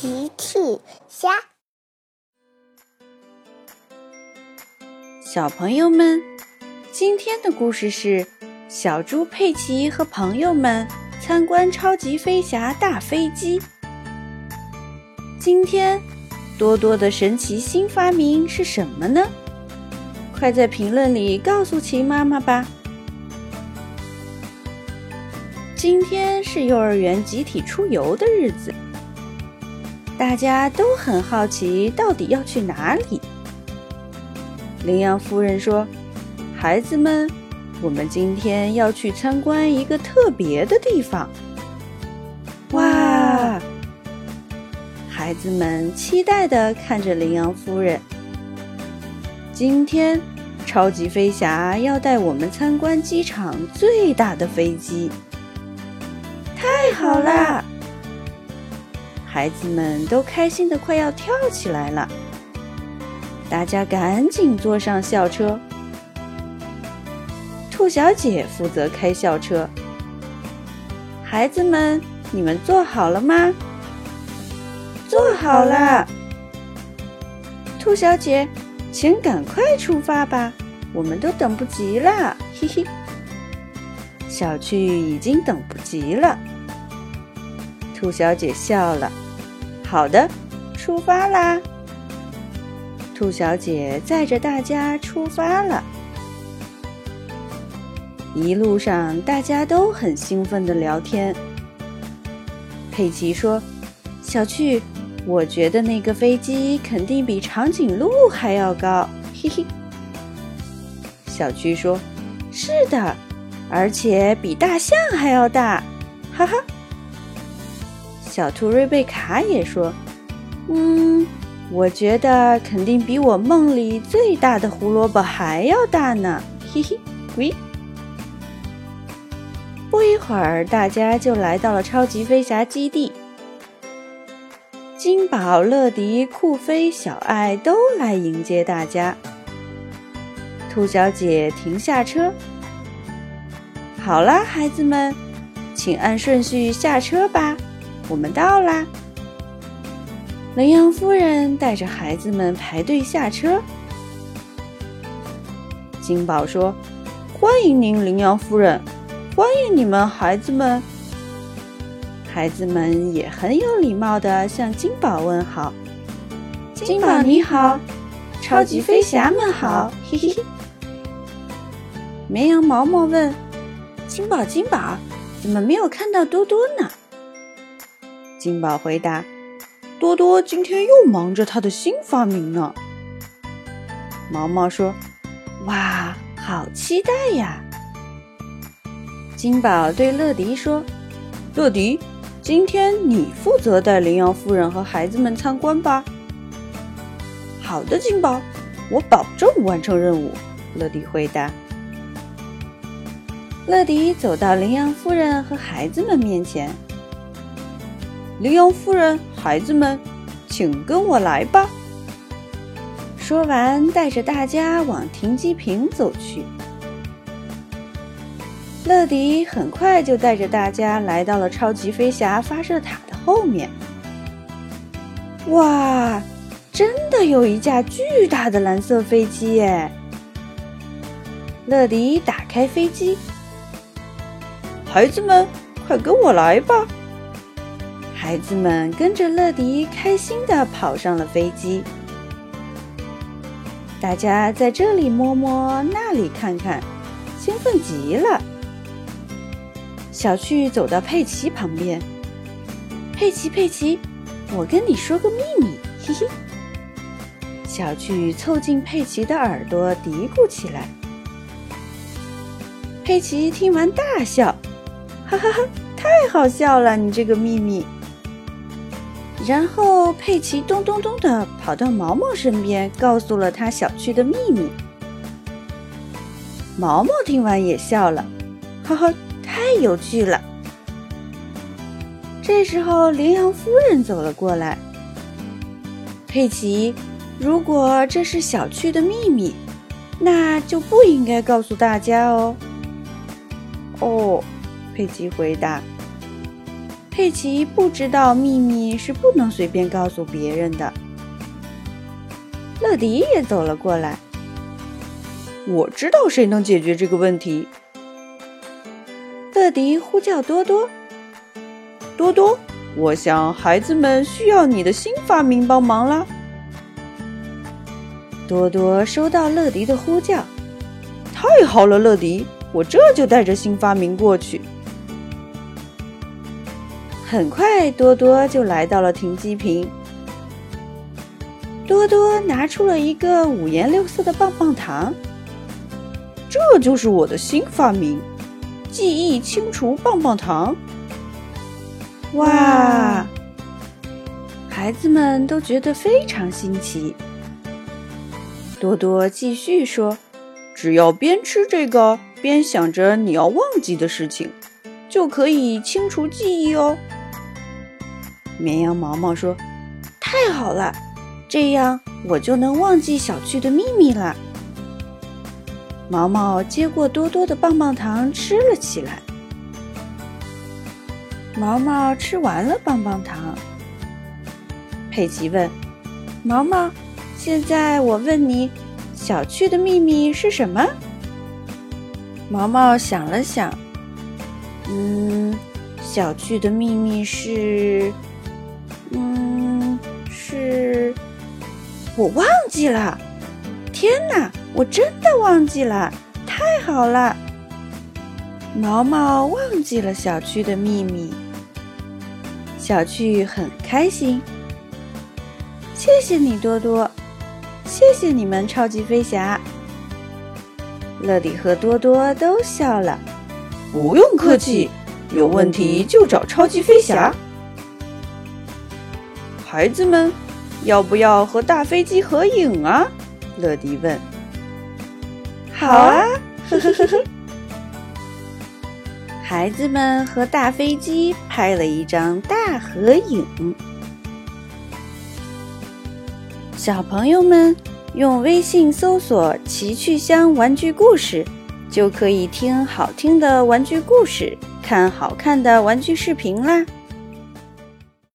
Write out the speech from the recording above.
奇趣虾，小朋友们，今天的故事是小猪佩奇和朋友们参观超级飞侠大飞机。今天多多的神奇新发明是什么呢？快在评论里告诉秦妈妈吧。今天是幼儿园集体出游的日子。大家都很好奇，到底要去哪里？羚羊夫人说：“孩子们，我们今天要去参观一个特别的地方。”哇！孩子们期待地看着羚羊夫人。今天，超级飞侠要带我们参观机场最大的飞机。太好啦！孩子们都开心的快要跳起来了，大家赶紧坐上校车。兔小姐负责开校车。孩子们，你们坐好了吗？坐好了。兔小姐，请赶快出发吧，我们都等不及了。嘿嘿，小趣已经等不及了。兔小姐笑了。好的，出发啦！兔小姐载着大家出发了。一路上，大家都很兴奋的聊天。佩奇说：“小趣，我觉得那个飞机肯定比长颈鹿还要高。”嘿嘿。小趣说：“是的，而且比大象还要大。”哈哈。小兔瑞贝卡也说：“嗯，我觉得肯定比我梦里最大的胡萝卜还要大呢。”嘿嘿，喂！不一会儿，大家就来到了超级飞侠基地。金宝、乐迪、酷飞、小爱都来迎接大家。兔小姐停下车。好啦，孩子们，请按顺序下车吧。我们到啦！羚羊夫人带着孩子们排队下车。金宝说：“欢迎您，羚羊夫人！欢迎你们，孩子们！”孩子们也很有礼貌的向金宝问好。金宝你好，超级飞侠们好，嘿嘿嘿。绵羊毛毛问：“金宝，金宝，怎么没有看到多多呢？”金宝回答：“多多今天又忙着他的新发明呢。”毛毛说：“哇，好期待呀！”金宝对乐迪说：“乐迪，今天你负责带羚羊夫人和孩子们参观吧。”“好的，金宝，我保证完成任务。”乐迪回答。乐迪走到羚羊夫人和孩子们面前。羚羊夫人，孩子们，请跟我来吧。说完，带着大家往停机坪走去。乐迪很快就带着大家来到了超级飞侠发射塔的后面。哇，真的有一架巨大的蓝色飞机耶！乐迪打开飞机，孩子们，快跟我来吧。孩子们跟着乐迪开心地跑上了飞机。大家在这里摸摸，那里看看，兴奋极了。小趣走到佩奇旁边：“佩奇，佩奇，我跟你说个秘密，嘿嘿。”小趣凑近佩奇的耳朵嘀咕起来。佩奇听完大笑：“哈哈哈，太好笑了，你这个秘密！”然后佩奇咚咚咚的跑到毛毛身边，告诉了他小区的秘密。毛毛听完也笑了，哈哈，太有趣了。这时候，羚羊夫人走了过来。佩奇，如果这是小区的秘密，那就不应该告诉大家哦。哦，佩奇回答。佩奇不知道秘密是不能随便告诉别人的。乐迪也走了过来。我知道谁能解决这个问题。乐迪呼叫多多。多多，我想孩子们需要你的新发明帮忙啦。多多收到乐迪的呼叫。太好了，乐迪，我这就带着新发明过去。很快，多多就来到了停机坪。多多拿出了一个五颜六色的棒棒糖。这就是我的新发明——记忆清除棒棒糖。哇！孩子们都觉得非常新奇。多多继续说：“只要边吃这个边想着你要忘记的事情，就可以清除记忆哦。”绵羊毛毛说：“太好了，这样我就能忘记小趣的秘密了。”毛毛接过多多的棒棒糖吃了起来。毛毛吃完了棒棒糖。佩奇问：“毛毛，现在我问你，小趣的秘密是什么？”毛毛想了想，嗯，小趣的秘密是……嗯，是，我忘记了。天哪，我真的忘记了！太好了，毛毛忘记了小区的秘密。小趣很开心。谢谢你，多多。谢谢你们，超级飞侠。乐迪和多多都笑了。不用客气，有问题就找超级飞侠。孩子们，要不要和大飞机合影啊？乐迪问。好啊，呵呵呵呵。孩子们和大飞机拍了一张大合影。小朋友们用微信搜索“奇趣箱玩具故事”，就可以听好听的玩具故事，看好看的玩具视频啦。